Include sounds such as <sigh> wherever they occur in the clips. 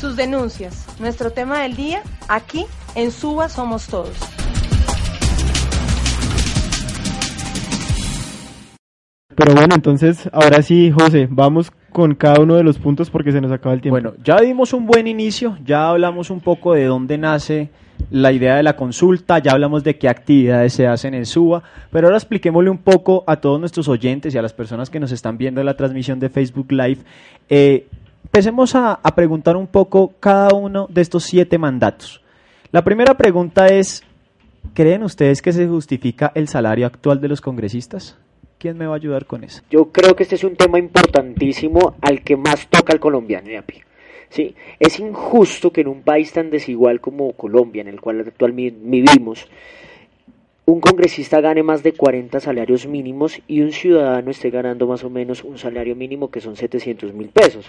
Sus denuncias, nuestro tema del día, aquí en Suba Somos Todos. Pero bueno, entonces, ahora sí, José, vamos con cada uno de los puntos porque se nos acaba el tiempo. Bueno, ya dimos un buen inicio, ya hablamos un poco de dónde nace la idea de la consulta, ya hablamos de qué actividades se hacen en SUBA, pero ahora expliquémosle un poco a todos nuestros oyentes y a las personas que nos están viendo en la transmisión de Facebook Live. Eh, empecemos a, preguntar un poco cada uno de estos siete mandatos. La primera pregunta es, ¿creen ustedes que se justifica el salario actual de los congresistas? ¿Quién me va a ayudar con eso? Yo creo que este es un tema importantísimo al que más toca el colombiano. Sí, es injusto que en un país tan desigual como Colombia, en el cual actualmente vivimos, un congresista gane más de 40 salarios mínimos y un ciudadano esté ganando más o menos un salario mínimo que son 700 mil pesos.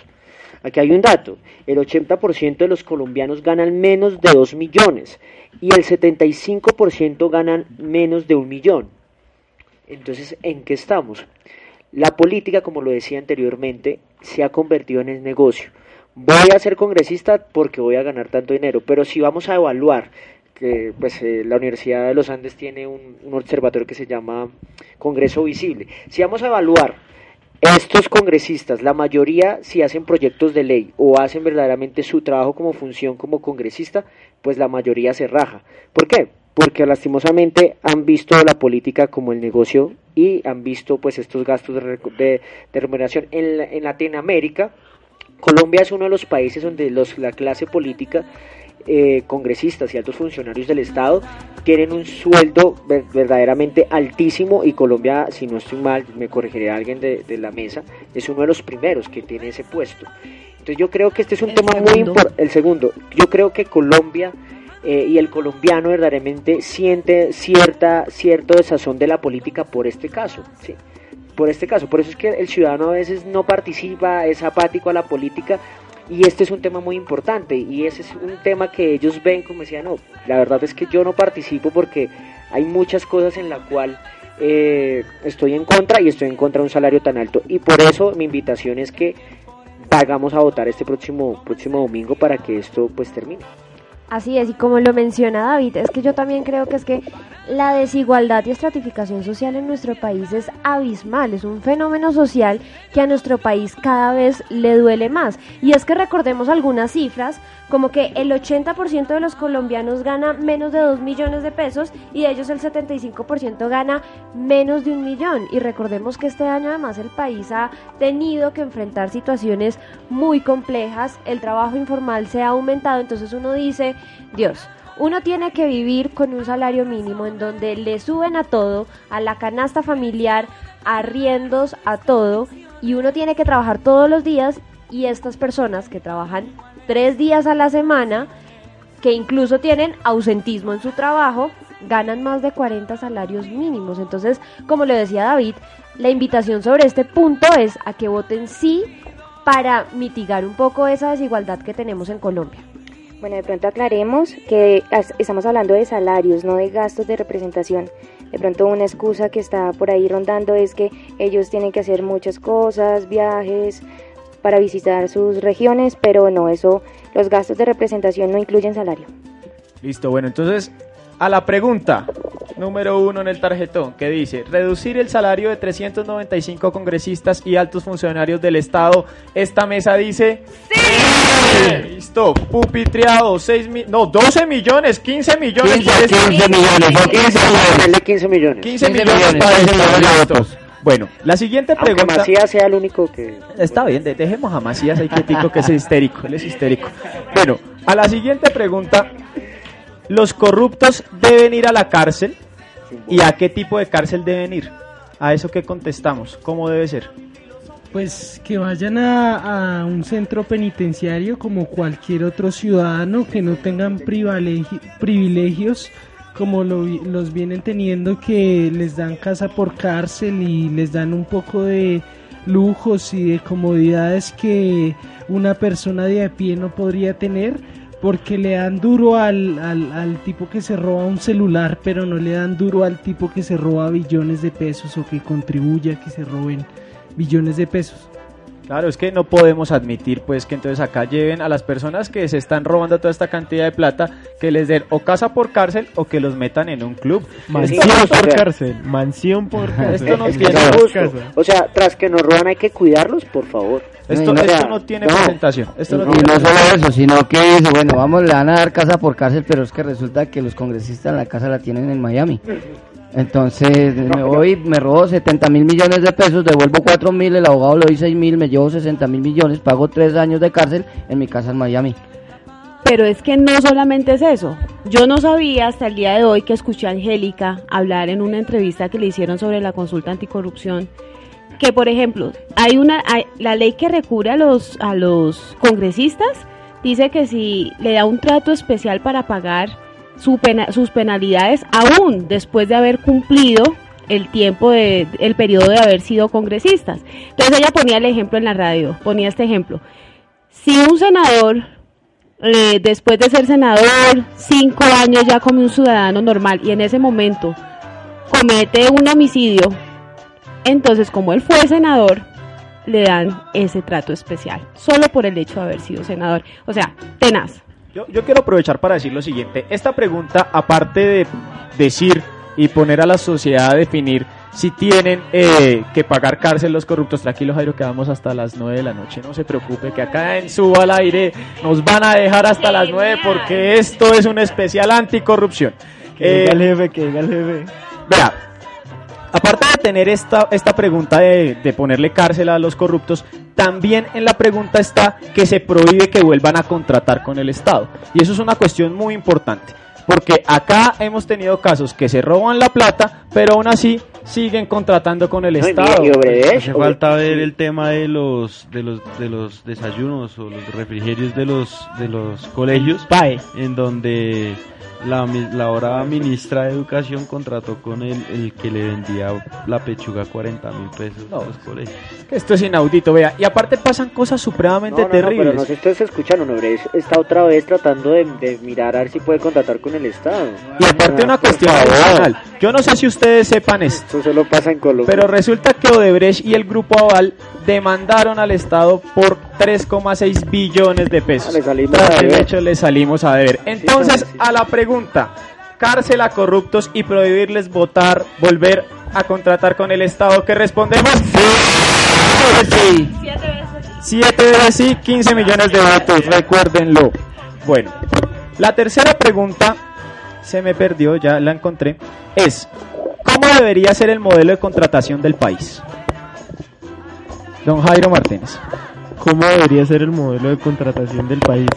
Aquí hay un dato, el 80% de los colombianos ganan menos de 2 millones y el 75% ganan menos de un millón. Entonces, ¿en qué estamos? La política, como lo decía anteriormente, se ha convertido en el negocio. Voy a ser congresista porque voy a ganar tanto dinero, pero si vamos a evaluar pues eh, la Universidad de los Andes tiene un, un observatorio que se llama Congreso Visible. Si vamos a evaluar estos congresistas, la mayoría si hacen proyectos de ley o hacen verdaderamente su trabajo como función como congresista, pues la mayoría se raja. ¿Por qué? Porque lastimosamente han visto la política como el negocio y han visto pues estos gastos de, de, de remuneración. En, en Latinoamérica, Colombia es uno de los países donde los, la clase política eh, congresistas y altos funcionarios del Estado tienen un sueldo verdaderamente altísimo y Colombia, si no estoy mal, me corregiré alguien de, de la mesa, es uno de los primeros que tiene ese puesto. Entonces yo creo que este es un El tema muy importante. El segundo, yo creo que Colombia eh, y el colombiano verdaderamente siente cierta cierto desazón de la política por este caso, ¿sí? Por este caso, por eso es que el ciudadano a veces no participa, es apático a la política y este es un tema muy importante y ese es un tema que ellos ven como decían, no, la verdad es que yo no participo porque hay muchas cosas en la cual eh, estoy en contra y estoy en contra de un salario tan alto y por eso mi invitación es que vayamos a votar este próximo próximo domingo para que esto pues termine. Así es, y como lo menciona David, es que yo también creo que es que la desigualdad y estratificación social en nuestro país es abismal, es un fenómeno social que a nuestro país cada vez le duele más. Y es que recordemos algunas cifras, como que el 80% de los colombianos gana menos de 2 millones de pesos y de ellos el 75% gana menos de un millón. Y recordemos que este año además el país ha tenido que enfrentar situaciones muy complejas, el trabajo informal se ha aumentado, entonces uno dice, Dios, uno tiene que vivir con un salario mínimo en donde le suben a todo, a la canasta familiar, arriendos, a todo, y uno tiene que trabajar todos los días y estas personas que trabajan tres días a la semana, que incluso tienen ausentismo en su trabajo, ganan más de 40 salarios mínimos. Entonces, como le decía David, la invitación sobre este punto es a que voten sí para mitigar un poco esa desigualdad que tenemos en Colombia. Bueno, de pronto aclaremos que estamos hablando de salarios, no de gastos de representación. De pronto una excusa que está por ahí rondando es que ellos tienen que hacer muchas cosas, viajes para visitar sus regiones, pero no, eso, los gastos de representación no incluyen salario. Listo, bueno, entonces a la pregunta número uno en el tarjetón que dice reducir el salario de 395 congresistas y altos funcionarios del Estado. Esta mesa dice ¡Sí! Listo, pupitreado, 6 mi no, 12 millones, 15 millones. 15, para este- 15 millones, no 15 millones, denle 15 millones. 15 millones para listo. Bueno, la siguiente Aunque pregunta. Macías sea el único que... Está bien, de- dejemos a Macías ahí quietico que es histérico, él es histérico. Bueno, a la siguiente pregunta, ¿los corruptos deben ir a la cárcel? ¿Y a qué tipo de cárcel deben ir? A eso que contestamos, ¿cómo debe ser? Pues que vayan a, a un centro penitenciario como cualquier otro ciudadano, que no tengan privilegi- privilegios como lo los vienen teniendo, que les dan casa por cárcel y les dan un poco de lujos y de comodidades que una persona de a pie no podría tener porque le dan duro al, al, al tipo que se roba un celular, pero no le dan duro al tipo que se roba billones de pesos o que contribuye a que se roben billones de pesos. Claro, es que no podemos admitir pues que entonces acá lleven a las personas que se están robando toda esta cantidad de plata, que les den o casa por cárcel o que los metan en un club. Mansión Sí, por o sea, cárcel, mansión por cárcel. Esto no En tiene casa. O sea, tras que nos roban hay que cuidarlos, por favor. Esto, No, esto no tiene no. presentación. Esto no tiene no solo eso, sino que dice, bueno, vamos, le van a dar casa por cárcel, pero es que resulta que los congresistas la casa la tienen en Miami. Entonces, me voy, me robo 70 mil millones de pesos, devuelvo 4 mil, el abogado le doy 6 mil, me llevo 60 mil millones, pago 3 años de cárcel en mi casa en Miami. Pero es que no solamente es eso. Yo no sabía hasta el día de hoy que escuché a Angélica hablar en una entrevista que le hicieron sobre la consulta anticorrupción que por ejemplo, hay una hay- la ley que recubre a los a los congresistas dice que si le da un trato especial para pagar su pena- sus penalidades aún después de haber cumplido el tiempo de el periodo de haber sido congresistas. Entonces ella ponía el ejemplo en la radio, ponía este ejemplo. Si un senador eh, después de ser senador, cinco años ya como un ciudadano normal y en ese momento comete un homicidio, entonces como él fue senador, le dan ese trato especial, solo por el hecho de haber sido senador. O sea, tenaz. Yo, yo quiero aprovechar para decir lo siguiente. Esta pregunta, aparte de decir y poner a la sociedad a definir si tienen eh, que pagar cárcel los corruptos, tranquilo Jairo, que vamos hasta las 9 de la noche, no se preocupe, que acá en Suba al aire nos van a dejar hasta las 9 porque esto es un especial anticorrupción. Que Eh, diga el jefe, que diga el jefe. Vea, aparte de tener esta, esta pregunta de, de ponerle cárcel a los corruptos, también en la pregunta está que se prohíbe que vuelvan a contratar con el Estado. Y eso es una cuestión muy importante. Porque acá hemos tenido casos que se roban la plata, pero aún así siguen contratando con el Estado. Hace falta ver el tema de los de los de los desayunos o los refrigerios de los de los colegios en donde la, la ahora ministra de Educación contrató con el, el que le vendía la pechuga 40 mil pesos a los colegios. Esto es inaudito, vea. Y aparte pasan cosas supremamente No, no, no, terribles. pero no sé si ustedes escucharon, Obredech está otra vez tratando de, de mirar a ver si puede contratar con el Estado. Y aparte Ah, una por cuestión favor. adicional. Yo no sé si ustedes sepan esto. Eso solo pasa en Colombia. Pero resulta que Odebrecht y el grupo Aval demandaron al Estado por 3,6 billones de pesos. Ah, le salimos Tras a deber. hecho le salimos a deber. Entonces, sí, sí. a la pregunta, cárcel a corruptos y prohibirles votar, volver a contratar con el Estado, ¿qué respondemos? Sí. Siete veces sí, 15 millones de votos, recuérdenlo. Bueno, la tercera pregunta se me perdió, ya la encontré, es ¿cómo debería ser el modelo de contratación del país? Don Jairo Martínez. ¿Cómo debería ser el modelo de contratación del país?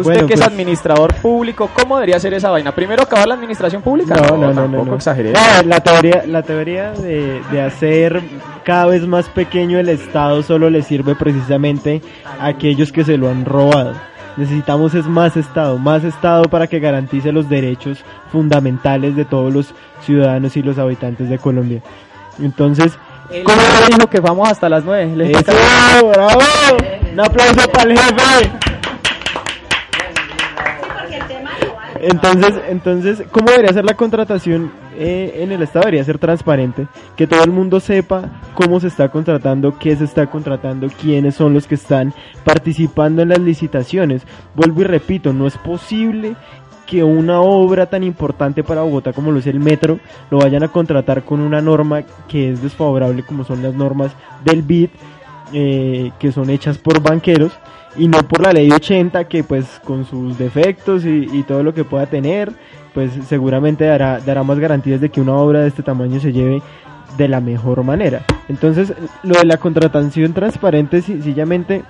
Usted Bueno, que es pues- administrador público, ¿cómo debería ser esa vaina? ¿Primero acabar la administración pública? No, no, no, no. tampoco no. exageré. No, la teoría, la teoría de, de hacer cada vez más pequeño el Estado solo le sirve precisamente a aquellos que se lo han robado. Necesitamos es más Estado, más Estado para que garantice los derechos fundamentales de todos los ciudadanos y los habitantes de Colombia. Entonces, Él dijo que vamos hasta las 9. ¡Eso! ¡Bravo! ¡Un aplauso para el jefe! Entonces, entonces, ¿cómo debería ser la contratación eh, en el Estado? Debería ser transparente, que todo el mundo sepa cómo se está contratando, qué se está contratando, quiénes son los que están participando en las licitaciones. Vuelvo y repito, no es posible que una obra tan importante para Bogotá como lo es el metro lo vayan a contratar con una norma que es desfavorable como son las normas del BID eh, que son hechas por banqueros y no por la ley 80 que pues con sus defectos y, todo lo que pueda tener pues seguramente dará, dará más garantías de que una obra de este tamaño se lleve de la mejor manera. Entonces lo de la contratación transparente sencillamente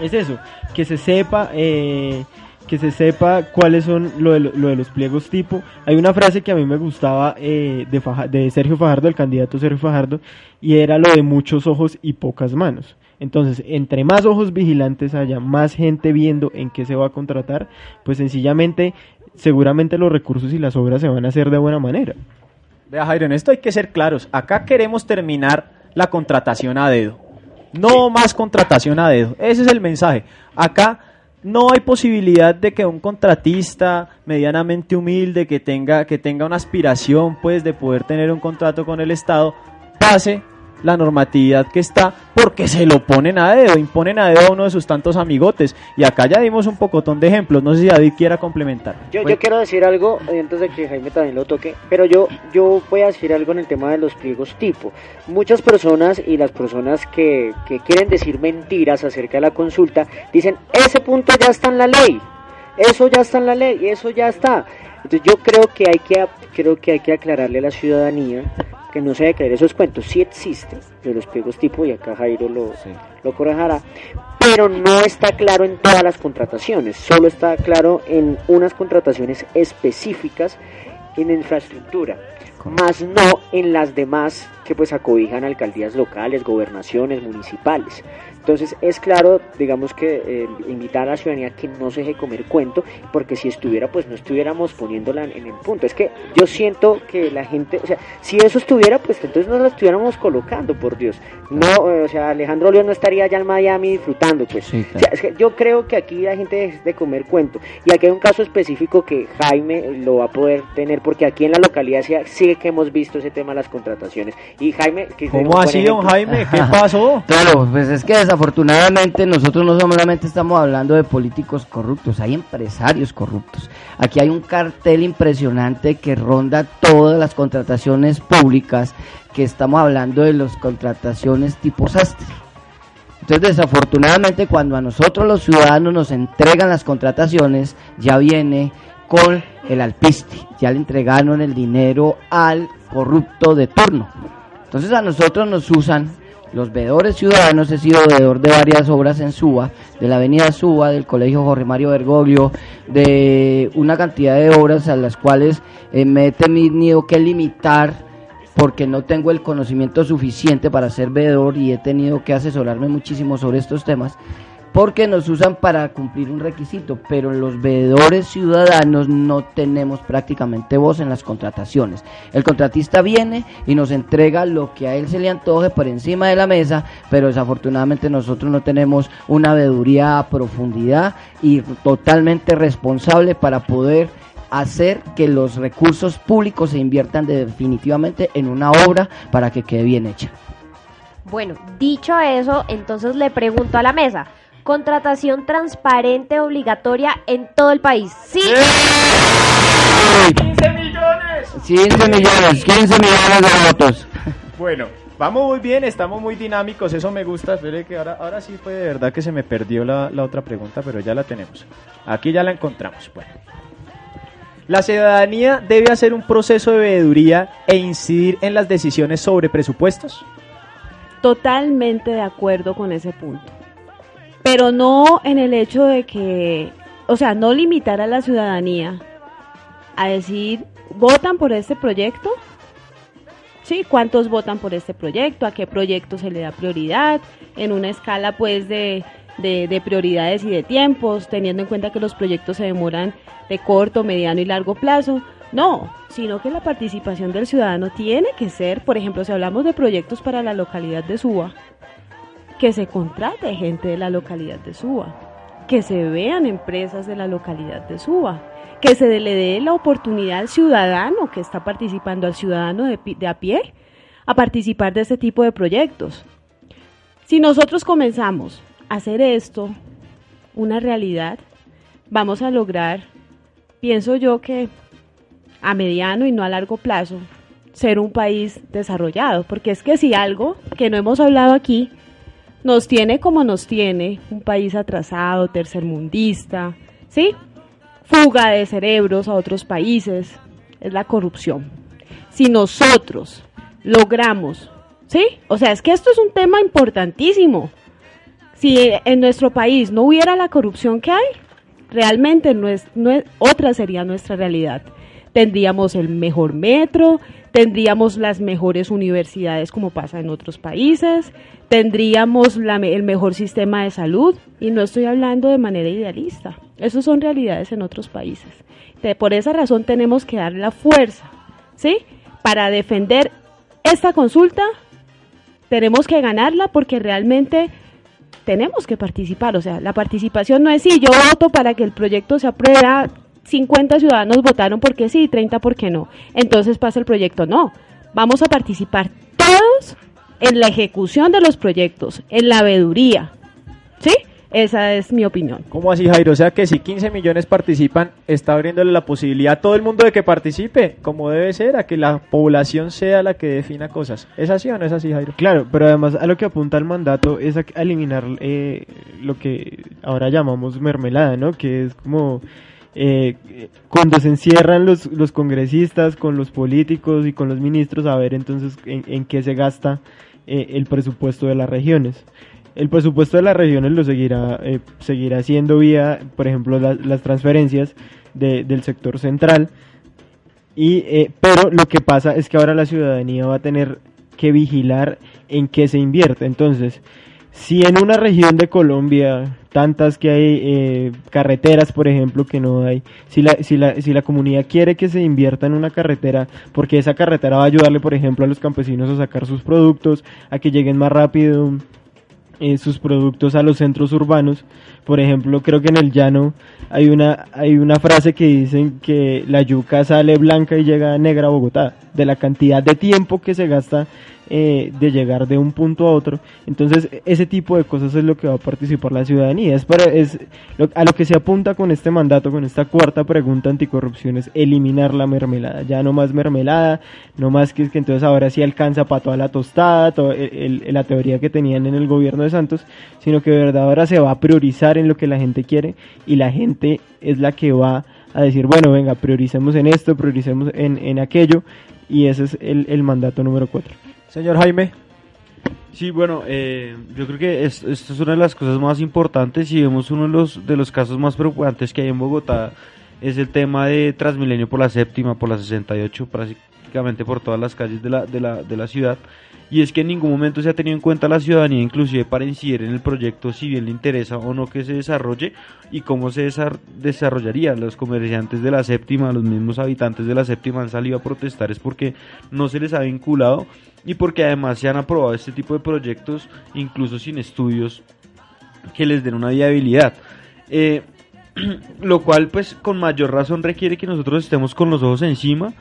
es eso, que se sepa eh, que se sepa cuáles son lo de, lo de los pliegos tipo. Hay una frase que a mí me gustaba eh, de, Faja- de Sergio Fajardo, el candidato Sergio Fajardo, y era lo de muchos ojos y pocas manos. Entonces, entre más ojos vigilantes haya, más gente viendo en qué se va a contratar, pues sencillamente, seguramente los recursos y las obras se van a hacer de buena manera. Vea, Jairo, en esto hay que ser claros. Acá queremos terminar la contratación a dedo. No más contratación a dedo. Ese es el mensaje. Acá no hay posibilidad de que un contratista medianamente humilde que tenga que tenga una aspiración pues de poder tener un contrato con el Estado pase la normatividad que está porque se lo ponen a dedo, imponen a dedo a uno de sus tantos amigotes. Y acá ya dimos un pocotón de ejemplos. No sé si David quiera complementar. Yo, Bueno. yo quiero decir algo eh, antes de que Jaime también lo toque, pero yo, yo voy a decir algo en el tema de los pliegos tipo. Muchas personas y las personas que, que quieren decir mentiras acerca de la consulta dicen, ese punto ya está en la ley, eso ya está en la ley, eso ya está. Entonces yo creo que hay que, creo que, hay que aclararle a la ciudadanía que no se debe creer esos cuentos, sí existen de los pliegos tipo y acá Jairo lo, lo correjará, pero no está claro en todas las contrataciones, solo está claro en unas contrataciones específicas en infraestructura, más no en las demás que pues acobijan alcaldías locales, gobernaciones, municipales. Entonces es claro, digamos que eh, invitar a la ciudadanía que no se deje comer cuento, porque si estuviera, pues no estuviéramos poniéndola en el punto. Es que yo siento que la gente, o sea, si eso estuviera, pues entonces no la estuviéramos colocando, por Dios. No, eh, o sea, Alejandro León no estaría allá en Miami disfrutando, pues. Sí, O sea, es que yo creo que aquí la gente deje de comer cuento. Y aquí hay un caso específico que Jaime lo va a poder tener, porque aquí en la localidad sí que hemos visto ese tema de las contrataciones. Y Jaime, que es un ¿Cómo así, don. Jaime? ¿Qué <laughs> pasó? Claro, pues es que desafortunadamente nosotros no solamente estamos hablando de políticos corruptos, hay empresarios corruptos. Aquí hay un cartel impresionante que ronda todas las contrataciones públicas, que estamos hablando de las contrataciones tipo sastre. Entonces, desafortunadamente, cuando a nosotros los ciudadanos nos entregan las contrataciones, ya viene con el alpiste, ya le entregaron el dinero al corrupto de turno. Entonces, a nosotros nos usan los veedores ciudadanos. He sido veedor de varias obras en Suba, de la Avenida Suba, del Colegio Jorge Mario Bergoglio, de una cantidad de obras a las cuales eh, me he tenido que limitar porque no tengo el conocimiento suficiente para ser veedor y he tenido que asesorarme muchísimo sobre estos temas porque nos usan para cumplir un requisito, pero los veedores ciudadanos no tenemos prácticamente voz en las contrataciones. El contratista viene y nos entrega lo que a él se le antoje por encima de la mesa, pero desafortunadamente nosotros no tenemos una veeduría a profundidad y totalmente responsable para poder hacer que los recursos públicos se inviertan definitivamente en una obra para que quede bien hecha. Bueno, dicho eso, entonces le pregunto a la mesa, contratación transparente obligatoria en todo el país. Sí. 15 millones. 15 millones, 15 millones de votos. Bueno, vamos muy bien, estamos muy dinámicos, eso me gusta. Espere que ahora, ahora sí fue de verdad que se me perdió la, la otra pregunta, pero ya la tenemos. Aquí ya la encontramos. Bueno. La ciudadanía debe hacer un proceso de veeduría e incidir en las decisiones sobre presupuestos. Totalmente de acuerdo con ese punto. Pero no en el hecho de que, o sea, no limitar a la ciudadanía a decir, ¿votan por este proyecto? Sí, ¿cuántos votan por este proyecto? ¿A qué proyecto se le da prioridad? En una escala pues de, de, de prioridades y de tiempos, teniendo en cuenta que los proyectos se demoran de corto, mediano y largo plazo. No, sino que la participación del ciudadano tiene que ser, por ejemplo, si hablamos de proyectos para la localidad de Suba, que se contrate gente de la localidad de Suba, que se vean empresas de la localidad de Suba, que se le dé la oportunidad al ciudadano que está participando, al ciudadano de, de a pie, a participar de este tipo de proyectos. Si nosotros comenzamos a hacer esto una realidad, vamos a lograr, pienso yo que a mediano y no a largo plazo, ser un país desarrollado. Porque es que si algo que no hemos hablado aquí nos tiene como nos tiene, un país atrasado, tercermundista, ¿sí? Fuga de cerebros a otros países, es la corrupción. Si nosotros logramos, ¿sí? O sea, es que esto es un tema importantísimo. Si en nuestro país no hubiera la corrupción que hay, realmente no es, no es, otra sería nuestra realidad. Tendríamos el mejor metro, tendríamos las mejores universidades como pasa en otros países, tendríamos el mejor sistema de salud y no estoy hablando de manera idealista. Esas son realidades en otros países. por esa razón tenemos que dar la fuerza, ¿sí? Para defender esta consulta tenemos que ganarla porque realmente tenemos que participar. O sea, la participación no es si yo voto para que el proyecto se apruebe, 50 ciudadanos votaron porque sí, 30 porque no. Entonces pasa el proyecto. No, vamos a participar todos en la ejecución de los proyectos, en la veeduría. ¿Sí? Esa es mi opinión. ¿Cómo así, Jairo? O sea que si 15 millones participan, está abriéndole la posibilidad a todo el mundo de que participe, como debe ser, a que la población sea la que defina cosas. ¿Es así o no es así, Jairo? Claro, pero además a lo que apunta el mandato es a eliminar eh, lo que ahora llamamos mermelada, ¿no? Que es como eh, cuando se encierran los, los congresistas con los políticos y con los ministros a ver entonces en, qué se gasta eh, el presupuesto de las regiones el presupuesto de las regiones lo seguirá, eh, seguirá siendo vía, por ejemplo, las transferencias del sector central. Y, eh, pero lo que pasa es que ahora la ciudadanía va a tener que vigilar en qué se invierte. Entonces, si en una región de Colombia, tantas que hay eh, carreteras, por ejemplo, que no hay, si la, si, la, si la comunidad quiere que se invierta en una carretera, porque esa carretera va a ayudarle, por ejemplo, a los campesinos a sacar sus productos, a que lleguen más rápido eh, sus productos a los centros urbanos. Por ejemplo, creo que en el llano hay una, hay una frase que dicen que la yuca sale blanca y llega negra a Bogotá, de la cantidad de tiempo que se gasta eh, de llegar de un punto a otro. Entonces, ese tipo de cosas es lo que va a participar la ciudadanía. Es, para, es a lo que se apunta con este mandato, con esta cuarta pregunta anticorrupción, es eliminar la mermelada. Ya no más mermelada, no más que, que entonces ahora sí alcanza para toda la tostada, toda la teoría que tenían en el gobierno de Santos, sino que de verdad ahora se va a priorizar en lo que la gente quiere y la gente es la que va a decir, bueno, venga, prioricemos en esto, prioricemos en, en aquello, y ese es el, el mandato número cuatro. Señor Jaime. Sí, bueno, eh, yo creo que esto, es una de las cosas más importantes y vemos uno de los, de los casos más preocupantes que hay en Bogotá es el tema de Transmilenio por la séptima, por la 68, prácticamente por todas las calles de la, de la, de la ciudad y es que en ningún momento se ha tenido en cuenta la ciudadanía inclusive para incidir en el proyecto si bien le interesa o no que se desarrolle y cómo se desarrollaría. Los comerciantes de la séptima, los mismos habitantes de la séptima han salido a protestar es porque no se les ha vinculado y porque además se han aprobado este tipo de proyectos incluso sin estudios que les den una viabilidad. Eh, <clears throat> lo cual pues con mayor razón requiere que nosotros estemos con los ojos encima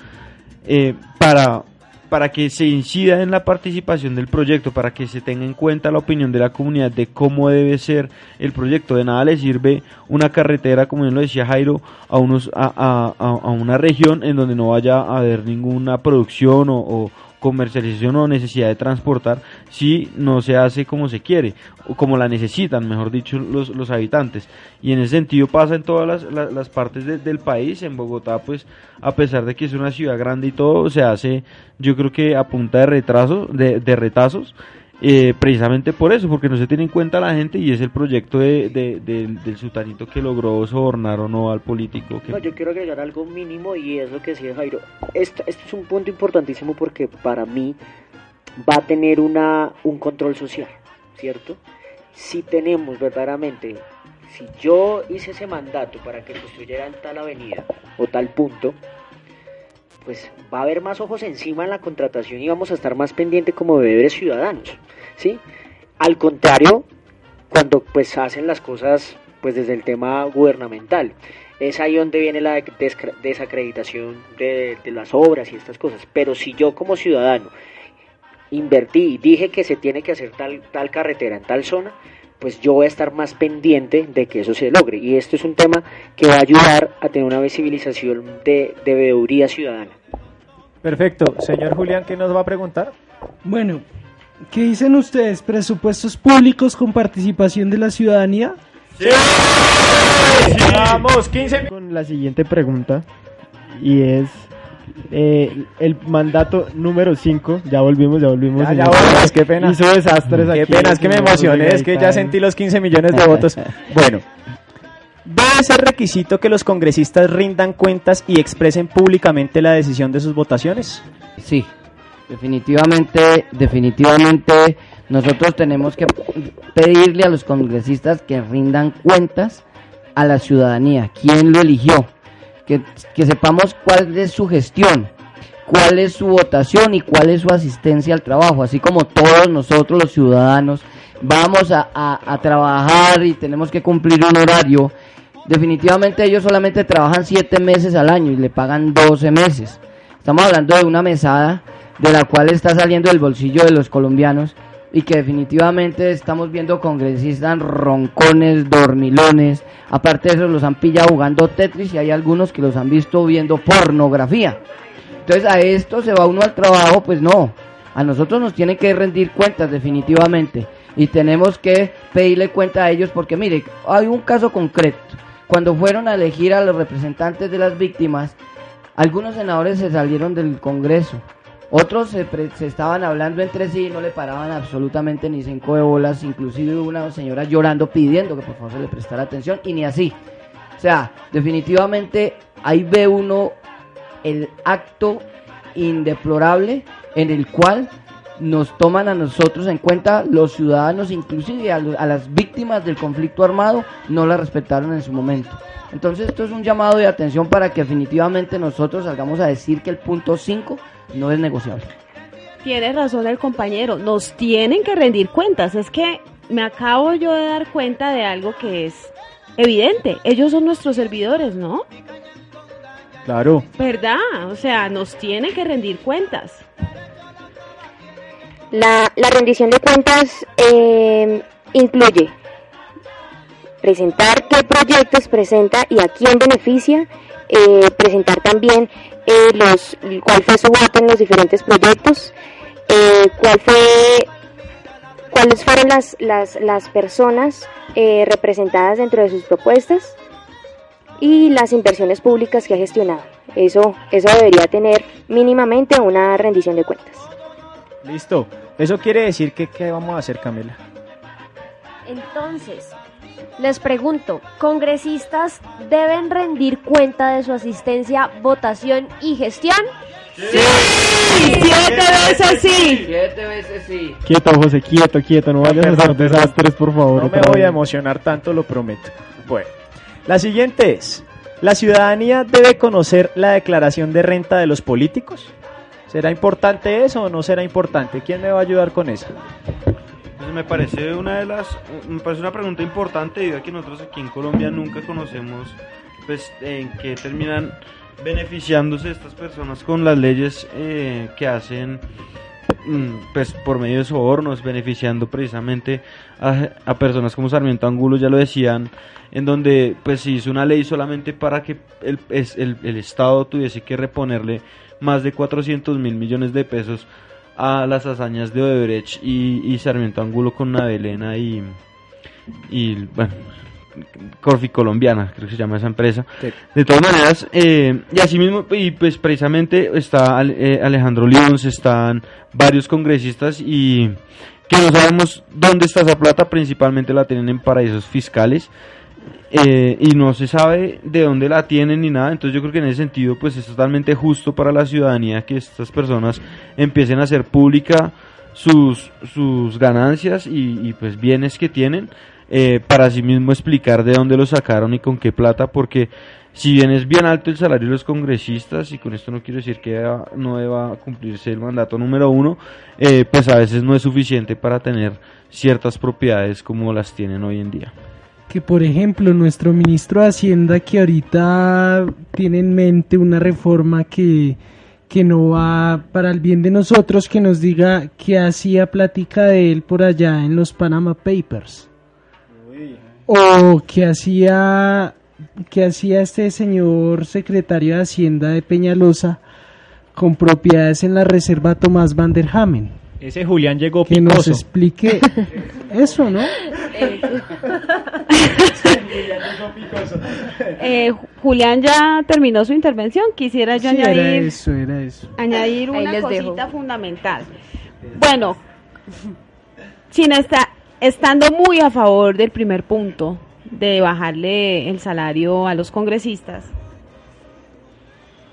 eh, para para que se incida en la participación del proyecto, para que se tenga en cuenta la opinión de la comunidad de cómo debe ser el proyecto. De nada le sirve una carretera, como bien lo decía Jairo, a, unos, a, a, a una región en donde no vaya a haber ninguna producción o, comercialización o necesidad de transportar si no se hace como se quiere o como la necesitan, mejor dicho, los, los habitantes. Y en ese sentido pasa en todas las, las, partes del país. En Bogotá, pues, a pesar de que es una ciudad grande y todo, se hace, yo creo que a punta de retrasos, de, de retazos. Eh, precisamente por eso, porque no se tiene en cuenta la gente y es el proyecto de, del sultanito que logró sobornar o no al político. No, yo quiero agregar algo mínimo y es lo que decía Jairo. Este, este es un punto importantísimo porque para mí va a tener una, un control social, ¿cierto? Si tenemos verdaderamente, si yo hice ese mandato para que construyeran tal avenida o tal punto, pues va a haber más ojos encima en la contratación y vamos a estar más pendientes como deberes ciudadanos, ¿sí? Al contrario, cuando pues hacen las cosas pues desde el tema gubernamental, es ahí donde viene la desacreditación de, de las obras y estas cosas, pero si yo como ciudadano invertí y dije que se tiene que hacer tal, tal carretera en tal zona, pues yo voy a estar más pendiente de que eso se logre. Y esto es un tema que va a ayudar a tener una visibilización de, de veeduría ciudadana. Perfecto. Señor Julián, ¿qué nos va a preguntar? Bueno, ¿qué dicen ustedes? ¿Presupuestos públicos con participación de la ciudadanía? Sí. Vamos, 15 con la siguiente pregunta. Y es eh, el mandato número 5, ya volvimos, ya volvimos. Ya, ya qué pena. Hizo desastres Qué pena, es que me emocioné, es que ya sentí los 15 millones de votos. <laughs> Bueno, ¿Debe ser requisito que los congresistas rindan cuentas y expresen públicamente la decisión de sus votaciones? Sí, definitivamente, definitivamente nosotros tenemos que pedirle a los congresistas que rindan cuentas a la ciudadanía, quién lo eligió, que, que sepamos cuál es su gestión, cuál es su votación y cuál es su asistencia al trabajo, así como todos nosotros los ciudadanos vamos a, a, a trabajar y tenemos que cumplir un horario, definitivamente ellos solamente trabajan siete meses al año y le pagan 12 meses. Estamos hablando de una mesada de la cual está saliendo del bolsillo de los colombianos y que definitivamente estamos viendo congresistas roncones, dormilones, aparte de eso los han pillado jugando Tetris y hay algunos que los han visto viendo pornografía. Entonces a esto se va uno al trabajo, pues no, a nosotros nos tienen que rendir cuentas definitivamente y tenemos que pedirle cuenta a ellos porque mire, hay un caso concreto. Cuando fueron a elegir a los representantes de las víctimas, algunos senadores se salieron del Congreso, otros se, estaban hablando entre sí y no le paraban absolutamente ni cinco de bolas, inclusive una señora llorando pidiendo que por favor se le prestara atención y ni así. O sea, definitivamente ahí ve uno el acto indeplorable en el cual nos toman a nosotros en cuenta los ciudadanos, inclusive a, a las víctimas del conflicto armado, no la respetaron en su momento. Entonces esto es un llamado de atención para que definitivamente nosotros salgamos a decir que el punto 5 no es negociable. Tiene razón el compañero, nos tienen que rendir cuentas. Es que me acabo yo de dar cuenta de algo que es evidente. Ellos son nuestros servidores, ¿no? Claro. ¿Verdad? O sea, nos tienen que rendir cuentas. La, la rendición de cuentas eh, incluye presentar qué proyectos presenta y a quién beneficia, eh, presentar también eh, los cuál fue su voto en los diferentes proyectos, eh, cuáles fueron las, las, las personas representadas dentro de sus propuestas y las inversiones públicas que ha gestionado. Eso, eso debería tener mínimamente una rendición de cuentas. Listo. Eso quiere decir que ¿qué vamos a hacer, Camila? Entonces, les pregunto, ¿congresistas deben rendir cuenta de su asistencia, votación y gestión? ¡Siete veces sí! Siete veces sí. Quieto, José, quieto, quieto, no vayas a hacer desastres, por favor. No me voy a emocionar tanto, lo prometo. Bueno, la siguiente es, ¿la ciudadanía debe conocer la declaración de renta de los políticos? ¿Será importante eso o no será importante? ¿Quién me va a ayudar con eso? Pues me parece una de las me parece una pregunta importante debido a que nosotros aquí en Colombia nunca conocemos pues en qué terminan beneficiándose estas personas con las leyes eh, que hacen mm, pues por medio de sobornos beneficiando precisamente a, a personas como Sarmiento Angulo ya lo decían en donde pues se hizo una ley solamente para que el, el, el Estado tuviese que reponerle más de 400 mil millones de pesos a las hazañas de Odebrecht y, y Sarmiento Angulo con Nadelena y, y bueno, Corfi Colombiana, creo que se llama esa empresa. Sí. De todas maneras, eh, y así mismo, y pues precisamente está eh, Alejandro León, están varios congresistas y que no sabemos dónde está esa plata, principalmente la tienen en paraísos fiscales. Eh, y no se sabe de dónde la tienen ni nada, entonces yo creo que en ese sentido pues es totalmente justo para la ciudadanía que estas personas empiecen a hacer pública sus, sus ganancias y, pues bienes que tienen eh, para así mismo explicar de dónde lo sacaron y con qué plata, porque si bien es bien alto el salario de los congresistas, y con esto no quiero decir que no deba cumplirse el mandato número uno, eh, pues a veces no es suficiente para tener ciertas propiedades como las tienen hoy en día. Que por ejemplo nuestro ministro de Hacienda que ahorita tiene en mente una reforma que, que no va para el bien de nosotros, que nos diga que hacía plática de él por allá en los Panama Papers. O que hacía que hacía este señor secretario de Hacienda de Peñalosa con propiedades en la reserva Tomás Van der Hamen. Ese Julián llegó Que nos picoso. explique <laughs> eso, ¿no? Eh, Julián ya terminó su intervención. Quisiera yo Sí, era añadir, eso, era eso. añadir Ahí una cosita dejo. fundamental. Bueno, sin esta, estando muy a favor del primer punto de bajarle el salario a los congresistas,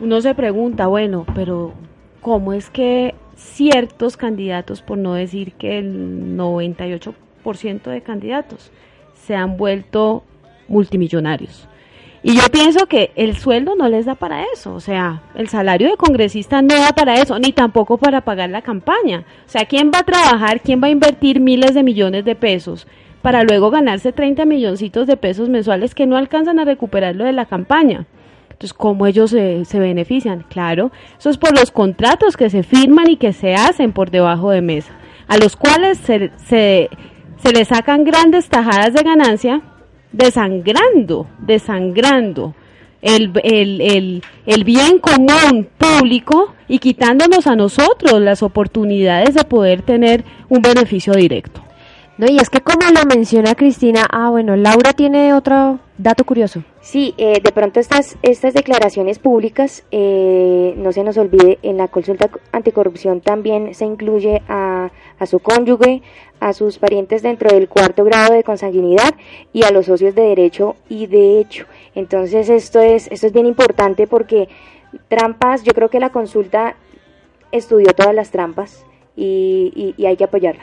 uno se pregunta, bueno, pero ¿cómo es que ciertos candidatos, por no decir que el 98% de candidatos, se han vuelto multimillonarios? Y yo pienso que el sueldo no les da para eso, o sea, el salario de congresista no da para eso, ni tampoco para pagar la campaña. O sea, ¿quién va a trabajar, quién va a invertir miles de millones de pesos para luego ganarse 30 milloncitos de pesos mensuales que no alcanzan a recuperar lo de la campaña? Entonces, ¿cómo ellos se, se benefician? Claro, eso es por los contratos que se firman y que se hacen por debajo de mesa, a los cuales se, se, se les sacan grandes tajadas de ganancia desangrando, desangrando el, el, el, el bien común público y quitándonos a nosotros las oportunidades de poder tener un beneficio directo. No, y es que como lo menciona Cristina, ah, bueno, Laura tiene otro dato curioso. Sí, eh, de pronto estas, estas declaraciones públicas, eh, no se nos olvide, en la consulta anticorrupción también se incluye a, a su cónyuge, a sus parientes dentro del cuarto grado de consanguinidad y a los socios de derecho y de hecho. Entonces esto es, esto es bien importante porque trampas, yo creo que la consulta estudió todas las trampas y, y, y hay que apoyarla.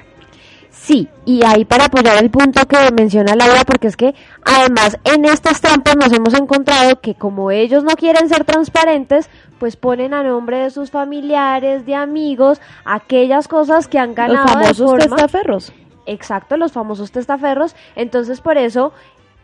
Sí, y ahí para apoyar el punto que menciona Laura, porque es que además en estas trampas nos hemos encontrado que como ellos no quieren ser transparentes, pues ponen a nombre de sus familiares, de amigos, aquellas cosas que han ganado Los famosos de forma... testaferros. Exacto, los famosos testaferros. Entonces por eso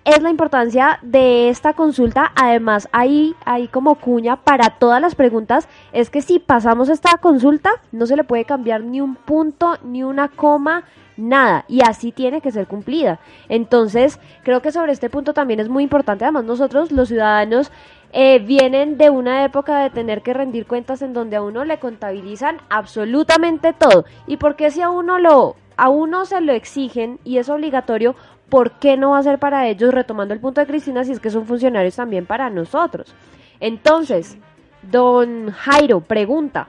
es la importancia de esta consulta. Además, ahí como cuña para todas las preguntas. Es que si pasamos esta consulta, no se le puede cambiar ni un punto, ni una coma, nada. Y así tiene que ser cumplida. Entonces, creo que sobre este punto también es muy importante. Además, nosotros, los ciudadanos, eh, vienen de una época de tener que rendir cuentas en donde a uno le contabilizan absolutamente todo. ¿Y por qué si a uno lo a uno se lo exigen y es obligatorio, ¿por qué no va a ser para ellos, retomando el punto de Cristina, si es que son funcionarios también para nosotros? Entonces, don Jairo pregunta,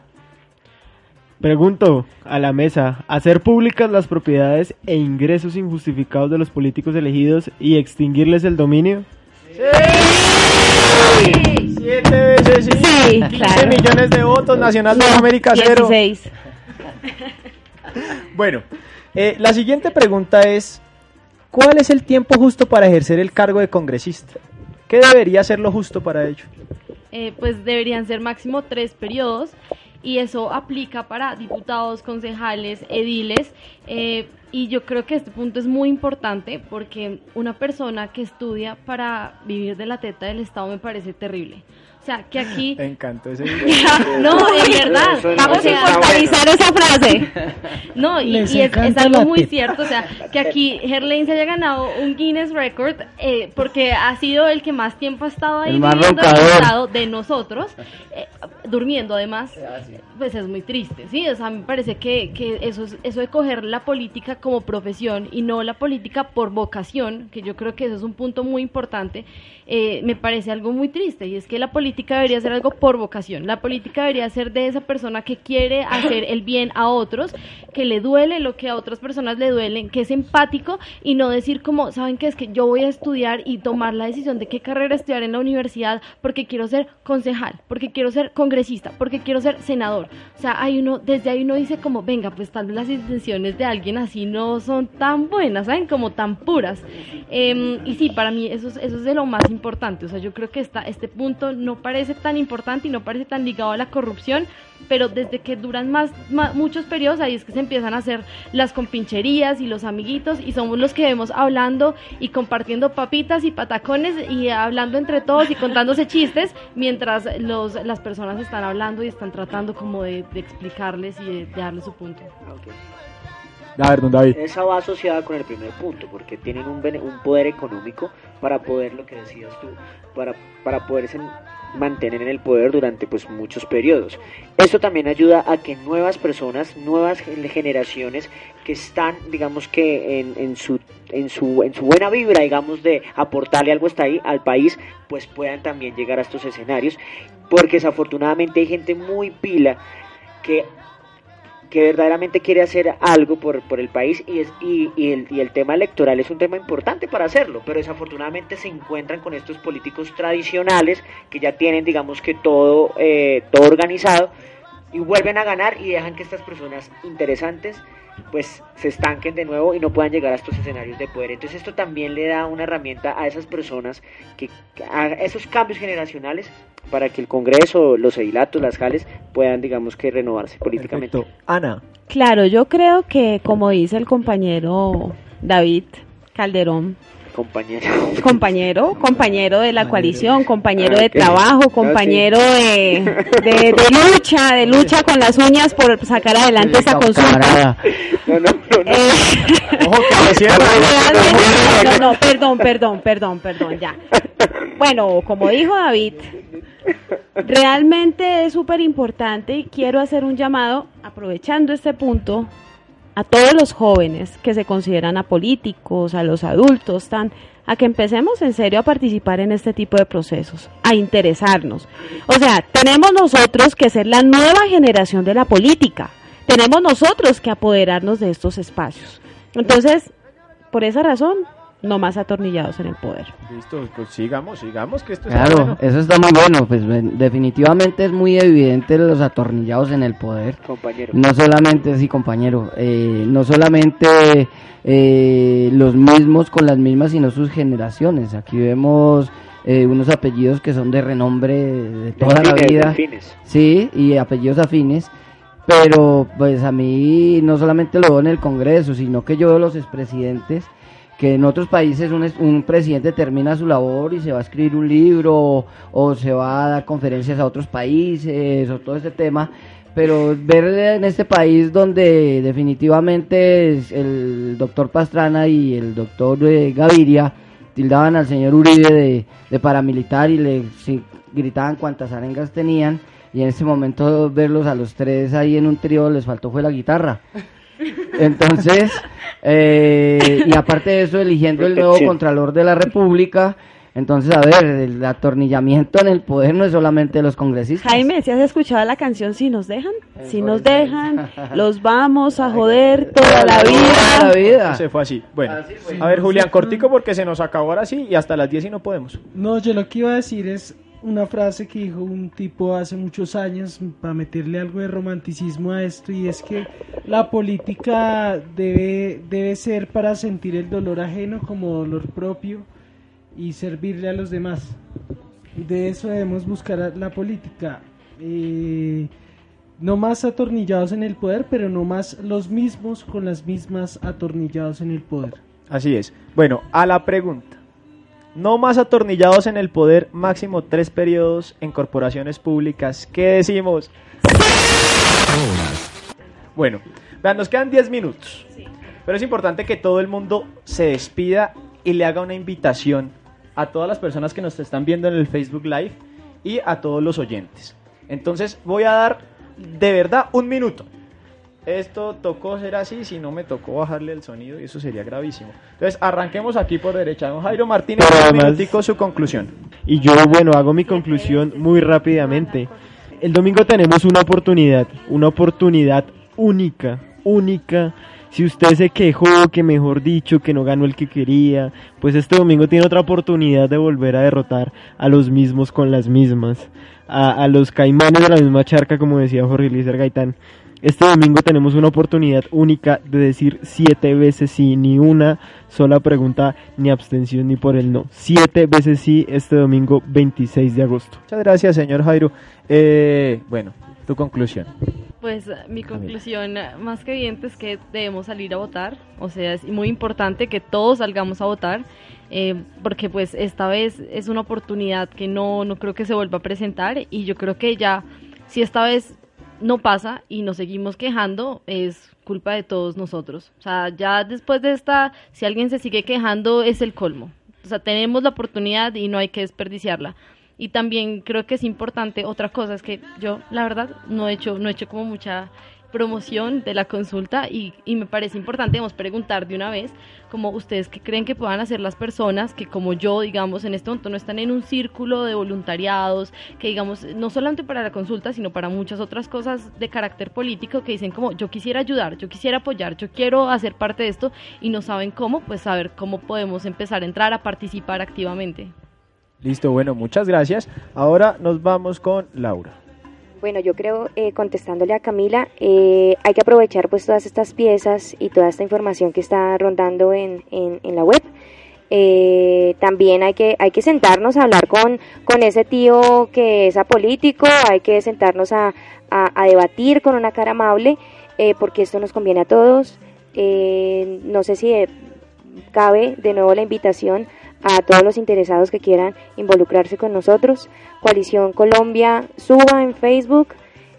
Pregunto a la mesa, ¿hacer públicas las propiedades e ingresos injustificados de los políticos elegidos y extinguirles el dominio? Siete veces sí. Sí, 15 claro. millones de votos, Nacional de América cero. 16. Bueno, eh, la siguiente pregunta es, ¿cuál es el tiempo justo para ejercer el cargo de congresista? ¿Qué debería ser lo justo para ello? eh, pues deberían ser máximo tres periodos y eso aplica para diputados, concejales, ediles. eh, y yo creo que este punto es muy importante porque una persona que estudia para vivir de la teta del Estado me parece terrible. O sea, que aquí... <laughs> Me encantó ese <laughs> no, en verdad. No- Vamos a inmortalizar esa <laughs> frase. No, y, es, es algo muy cierto, o sea, que aquí Herlane se haya ganado un Guinness Record eh, porque ha sido el que más tiempo ha estado ahí El más viviendo estado de nosotros, eh, durmiendo además, pues es muy triste, ¿sí? O sea, me parece que, que eso, es- eso de coger la política como profesión y no la política por vocación, que yo creo que eso es un punto muy importante, eh, me parece algo muy triste y es que la política debería ser algo por vocación. La política debería ser de esa persona que quiere hacer el bien a otros, que le duele lo que a otras personas le duelen, que es empático y no decir como, ¿saben qué? Es que yo voy a estudiar y tomar la decisión de qué carrera estudiar en la universidad porque quiero ser concejal, porque quiero ser congresista, porque quiero ser senador. O sea, hay uno, desde ahí uno dice como, venga, pues tal vez las intenciones de alguien así no son tan buenas, ¿saben? Como tan puras. Em, y sí, para mí eso es, eso es de lo más importante. O sea, yo creo que esta, este punto no parece tan importante y no parece tan ligado a la corrupción, pero desde que duran más, ma- muchos periodos, ahí es que se empiezan a hacer las compincherías y los amiguitos y somos los que vemos hablando y compartiendo papitas y patacones y hablando entre todos y contándose chistes mientras los, las personas están hablando y están tratando como de, de explicarles y de, de darles su punto. Ok. A ver, don David. Esa va asociada con el primer punto, porque tienen un, bene- un poder económico para poder, lo que decías tú, para, para poderse mantener en el poder durante pues muchos periodos. Esto también ayuda a que nuevas personas, nuevas gen- generaciones que están, digamos que en, en su en su en su buena vibra, digamos de aportarle algo hasta ahí al país, pues puedan también llegar a estos escenarios, porque desafortunadamente hay gente muy pila que que verdaderamente quiere hacer algo por, por el país y, es, y, y, el, y el tema electoral es un tema importante para hacerlo, pero desafortunadamente se encuentran con estos políticos tradicionales que ya tienen, digamos que todo, eh, todo organizado y vuelven a ganar y dejan que estas personas interesantes pues se estanquen de nuevo y no puedan llegar a estos escenarios de poder. Entonces esto también le da una herramienta a esas personas, que a esos cambios generacionales para que el Congreso, los edilatos, las jales puedan, digamos que, renovarse políticamente. Ana. Claro, yo creo que, como dice el compañero David Calderón, compañero. Compañero, compañero de la coalición, compañero de trabajo, compañero de, de, lucha, de lucha con las uñas por sacar adelante esta consulta. No, no, <laughs> no, no, perdón, perdón, perdón, perdón, ya. Bueno, como dijo David, realmente es súper importante y quiero hacer un llamado, aprovechando este punto, a todos los jóvenes que se consideran apolíticos, a los adultos, a que empecemos en serio a participar en este tipo de procesos, a interesarnos. O sea, tenemos nosotros que ser la nueva generación de la política, tenemos nosotros que apoderarnos de estos espacios. Entonces, por esa razón, no más atornillados en el poder. Listo, pues sigamos, sigamos, que esto Claro, eso está muy bueno, pues definitivamente es muy evidente los atornillados en el poder. Compañero. No solamente, sí, compañero, eh, no solamente eh, los mismos con las mismas, sino sus generaciones. Aquí vemos eh, unos apellidos que son de renombre de toda la vida. Sí, y apellidos afines. Pero pues a mí no solamente lo veo en el Congreso, sino que yo veo los expresidentes que en otros países un, un, presidente termina su labor y se va a escribir un libro o, se va a dar conferencias a otros países o todo ese tema, pero ver en este país donde definitivamente el doctor Pastrana y el doctor eh, Gaviria tildaban al señor Uribe de, paramilitar y le gritaban cuantas arengas tenían y en ese momento verlos a los tres ahí en un trío les faltó fue la guitarra. <laughs> Entonces, eh, y <laughs> aparte de eso, eligiendo el nuevo Contralor de la República, entonces, a ver, el atornillamiento en el poder no es solamente de los congresistas. Jaime, si has escuchado la canción Si nos dejan, si nos dejan, los vamos a joder toda la vida. La vida. Se fue así. Bueno, a ver, Julián, cortico porque se nos acabó ahora sí y hasta las 10 y no podemos. No, yo lo que iba a decir es una frase que dijo un tipo hace muchos años para meterle algo de romanticismo a esto y es que la política debe, debe ser para sentir el dolor ajeno como dolor propio y servirle a los demás. De eso debemos buscar la política. Eh, no más atornillados en el poder, pero no más los mismos con las mismas atornillados en el poder. Así es. Bueno, a la pregunta. No más atornillados en el poder, máximo tres periodos en corporaciones públicas. ¿Qué decimos? Bueno, vean, nos quedan 10 minutos. Pero es importante que todo el mundo se despida y le haga una invitación a todas las personas que nos están viendo en el Facebook Live y a todos los oyentes. Entonces voy a dar de verdad un minuto esto tocó ser así, si no me tocó bajarle el sonido y eso sería gravísimo. Entonces, arranquemos aquí por derecha. Don Jairo Martínez, un su conclusión. Y yo, bueno, hago mi conclusión muy rápidamente. El domingo tenemos una oportunidad, una oportunidad única, única. Si usted se quejó, que mejor dicho, que no ganó el que quería, pues este domingo tiene otra oportunidad de volver a derrotar a los mismos con las mismas, a, a los caimanes de la misma charca, como decía Jorge Lícer Gaitán. Este domingo tenemos una oportunidad única de decir siete veces sí, ni una sola pregunta, ni abstención, ni por el no. Siete veces sí este domingo 26 de agosto. Muchas gracias, señor Jairo. Eh, bueno, tu conclusión. Pues mi conclusión más que evidente es que debemos salir a votar, o sea, es muy importante que todos salgamos a votar, eh, porque pues esta vez es una oportunidad que no, no creo que se vuelva a presentar y yo creo que ya, si esta vez no pasa y nos seguimos quejando, es culpa de todos nosotros. O sea, ya después de esta, si alguien se sigue quejando, es el colmo. O sea, tenemos la oportunidad y no hay que desperdiciarla. Y también creo que es importante, otra cosa es que yo, la verdad, no he hecho, no he hecho como mucha promoción de la consulta y, y me parece importante digamos, preguntar de una vez como ustedes que creen que puedan hacer las personas que como yo digamos en este momento no están en un círculo de voluntariados que digamos no solamente para la consulta sino para muchas otras cosas de carácter político que dicen como yo quisiera ayudar yo quisiera apoyar yo quiero hacer parte de esto y no saben cómo pues saber cómo podemos empezar a entrar a participar activamente Listo, bueno, muchas gracias. Ahora nos vamos con Laura. Bueno, yo creo, eh, contestándole a Camila, eh, hay que aprovechar pues todas estas piezas y toda esta información que está rondando en, en, en la web. Eh, también hay que, hay que sentarnos a hablar con, con ese tío que es apolítico, hay que sentarnos a, a, a debatir con una cara amable, eh, porque esto nos conviene a todos. Eh, no sé si eh, cabe de nuevo la invitación a todos los interesados que quieran involucrarse con nosotros. Coalición Colombia suba en Facebook.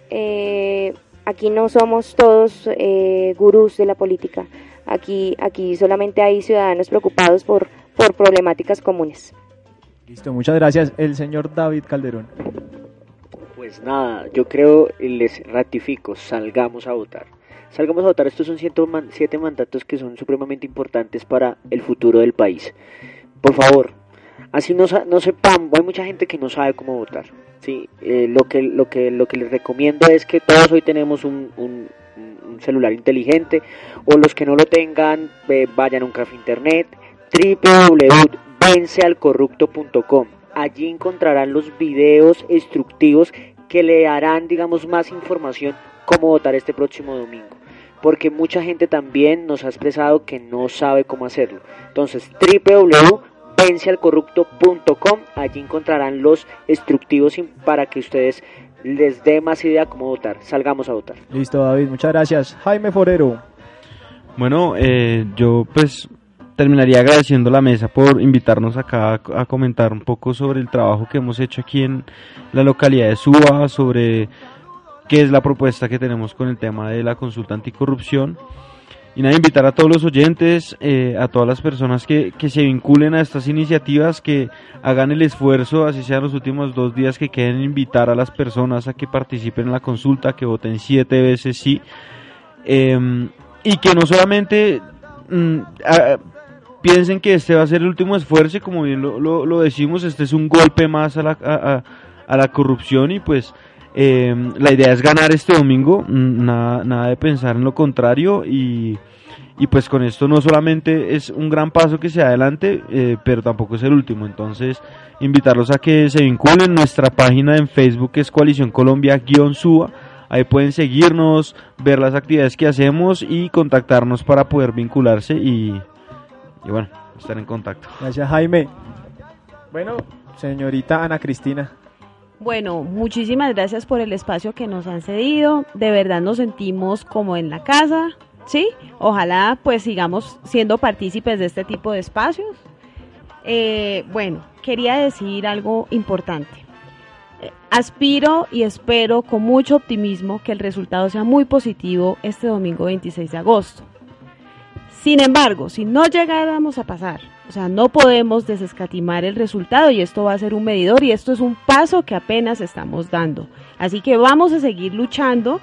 Eh, aquí no somos todos eh, gurús de la política. Aquí, aquí solamente hay ciudadanos preocupados por, por problemáticas comunes. Listo, muchas gracias. El señor David Calderón. Pues nada, yo creo y les ratifico, salgamos a votar. Salgamos a votar, estos son siete man- siete mandatos que son supremamente importantes para el futuro del país. Por favor, así no, no sepamos, hay mucha gente que no sabe cómo votar. Sí, Eh, lo, que, lo, que, lo que les recomiendo es que todos hoy tenemos un, un- un celular inteligente o los que no lo tengan vayan a un café internet www.vencealcorrupto.com allí encontrarán los videos instructivos que le darán digamos más información cómo votar este próximo domingo. Porque mucha gente también nos ha expresado que no sabe cómo hacerlo. Entonces www.vencealcorrupto.com allí encontrarán los instructivos in- para que ustedes les dé más idea cómo votar salgamos a votar Listo, David, muchas gracias. Jaime Forero. Bueno, eh, yo pues terminaría agradeciendo a la mesa por invitarnos acá a, a comentar un poco sobre el trabajo que hemos hecho aquí en la localidad de Suba, sobre qué es la propuesta que tenemos con el tema de la consulta anticorrupción. Y nada, invitar a todos los oyentes, eh, a todas las personas que, que se vinculen a estas iniciativas, que hagan el esfuerzo, así sean los últimos dos días que queden, invitar a las personas a que participen en la consulta, que voten siete veces sí. Em, y que no solamente mm, piensen que este va a ser el último esfuerzo, y como bien lo, lo- lo decimos, este es un golpe más a la, a- a la corrupción y pues em, la idea es ganar este domingo, nada, nada de pensar en lo contrario y, y pues con esto no solamente es un gran paso que se adelante, eh, pero tampoco es el último, entonces invitarlos a que se vinculen, nuestra página en Facebook es Coalición Colombia-Suba, Ahí pueden seguirnos, ver las actividades que hacemos y contactarnos para poder vincularse y, y bueno, estar en contacto. Gracias, Jaime. Bueno, señorita Ana Cristina. Bueno, muchísimas gracias por el espacio que nos han cedido. De verdad nos sentimos como en la casa, ¿sí? Ojalá pues sigamos siendo partícipes de este tipo de espacios. Eh, bueno, quería decir algo importante. Eh, Aspiro y espero con mucho optimismo que el resultado sea muy positivo este domingo 26 de agosto. Sin embargo, si no llegáramos a pasar, o sea, no podemos desescatimar el resultado y esto va a ser un medidor y esto es un paso que apenas estamos dando. Así que vamos a seguir luchando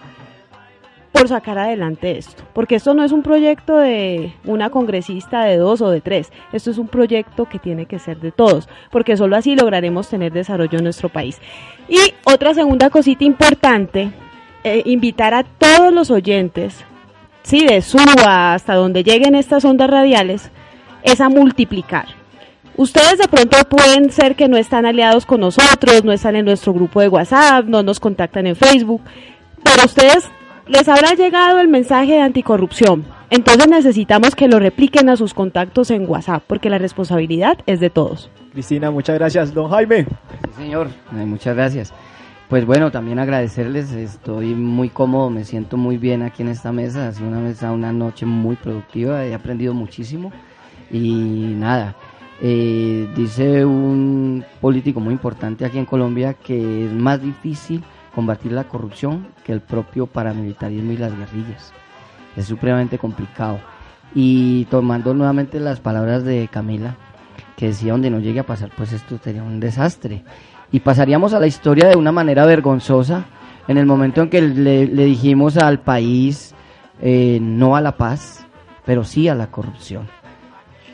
por sacar adelante esto, porque esto no es un proyecto de una congresista de dos o de tres, esto es un proyecto que tiene que ser de todos, porque solo así lograremos tener desarrollo en nuestro país. Y otra segunda cosita importante, eh, invitar a todos los oyentes, sí, de Suba hasta donde lleguen estas ondas radiales, es a multiplicar. Ustedes de pronto pueden ser que no están aliados con nosotros, no están en nuestro grupo de WhatsApp, no nos contactan en Facebook, pero a ustedes les habrá llegado el mensaje de anticorrupción. Entonces necesitamos que lo repliquen a sus contactos en WhatsApp, porque la responsabilidad es de todos. Cristina, muchas gracias. Don Jaime. Sí, señor, Eh, muchas gracias. Pues bueno, también agradecerles, estoy muy cómodo, me siento muy bien aquí en esta mesa, ha sido una mesa, una noche muy productiva, he aprendido muchísimo y nada, eh, dice un político muy importante aquí en Colombia que es más difícil combatir la corrupción que el propio paramilitarismo y las guerrillas, es supremamente complicado. Y tomando nuevamente las palabras de Camila, que decía donde no llegue a pasar, pues esto sería un desastre. Y pasaríamos a la historia de una manera vergonzosa, En el momento en que le, dijimos al país eh, no a la paz, pero sí a la corrupción.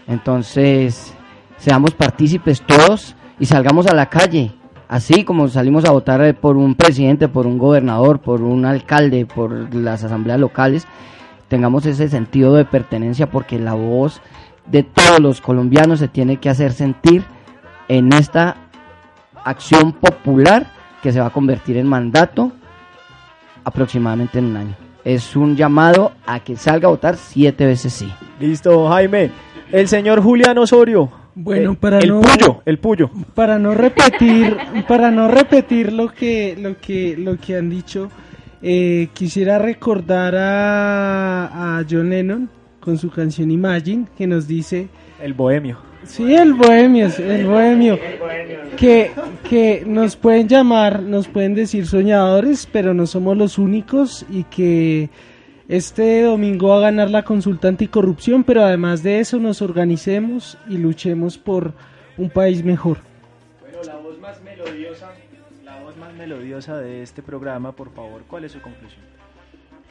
Entonces, seamos partícipes todos y salgamos a la calle, así como salimos a votar eh, por un presidente, por un gobernador, por un alcalde, por las asambleas locales, tengamos ese sentido de pertenencia porque la voz de todos los colombianos se tiene que hacer sentir en esta acción popular que se va a convertir en mandato aproximadamente en un año. Es un llamado a que salga a votar siete veces sí. Listo, Jaime. El señor Julián Osorio. Bueno, Eh, para el no puyo, el puyo. para no repetir para no repetir lo que lo que lo que han dicho eh, quisiera recordar a, a John Lennon con su canción Imagine que nos dice El bohemio. sí el bohemio el bohemio que que nos pueden llamar nos pueden decir soñadores pero no somos los únicos y que este domingo va a ganar la consulta anticorrupción, pero además de eso nos organicemos y luchemos por un país mejor. Bueno, la voz más melodiosa, la voz más melodiosa de este programa, por favor, ¿cuál es su conclusión?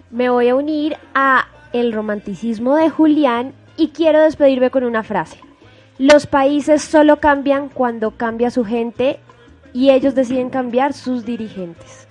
Me voy a unir a el romanticismo de Julián y quiero despedirme con una frase. Los países solo cambian cuando cambia su gente y ellos deciden cambiar sus dirigentes.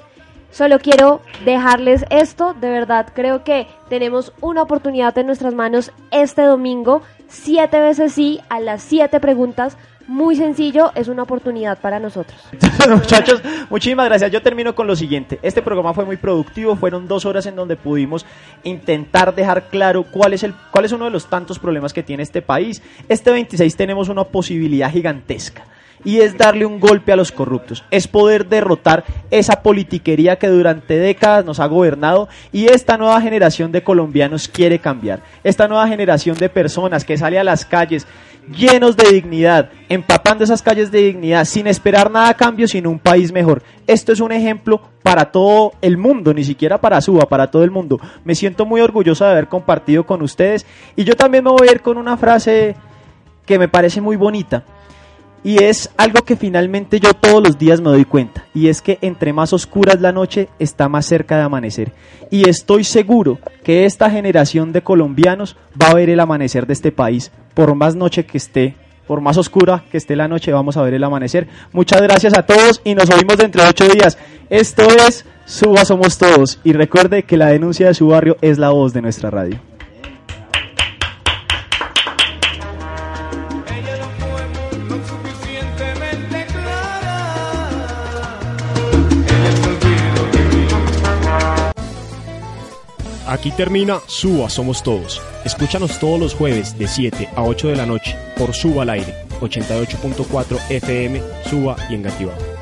Solo quiero dejarles esto, de verdad creo que tenemos una oportunidad en nuestras manos este domingo, siete veces sí, a las siete preguntas, muy sencillo, es una oportunidad para nosotros. <laughs> Muchachos, muchísimas gracias. Yo termino con lo siguiente. Este programa fue muy productivo. Fueron dos horas en donde pudimos intentar dejar claro cuál es, el, cuál es uno de los tantos problemas que tiene este país. Este 26 tenemos una posibilidad gigantesca. Y es darle un golpe a los corruptos. Es poder derrotar esa politiquería que durante décadas nos ha gobernado. Y esta nueva generación de colombianos quiere cambiar. Esta nueva generación de personas que sale a las calles llenos de dignidad, empapando esas calles de dignidad, sin esperar nada a cambio, sino un país mejor. Esto es un ejemplo para todo el mundo, ni siquiera para Suba, para todo el mundo. Me siento muy orgulloso de haber compartido con ustedes y yo también me voy a ir con una frase que me parece muy bonita. Y es algo que finalmente yo todos los días me doy cuenta. Y es que entre más oscura es la noche, está más cerca de amanecer. Y estoy seguro que esta generación de colombianos va a ver el amanecer de este país. Por más noche que esté, por más oscura que esté la noche, vamos a ver el amanecer. Muchas gracias a todos y nos oímos dentro de ocho días. Esto es Suba Somos Todos. Y recuerde que la denuncia de su barrio es la voz de nuestra radio. Aquí termina Suba Somos Todos. Escúchanos todos los jueves de 7 a 8 de la noche por Suba al aire, 88.4 FM, Suba y Engativado.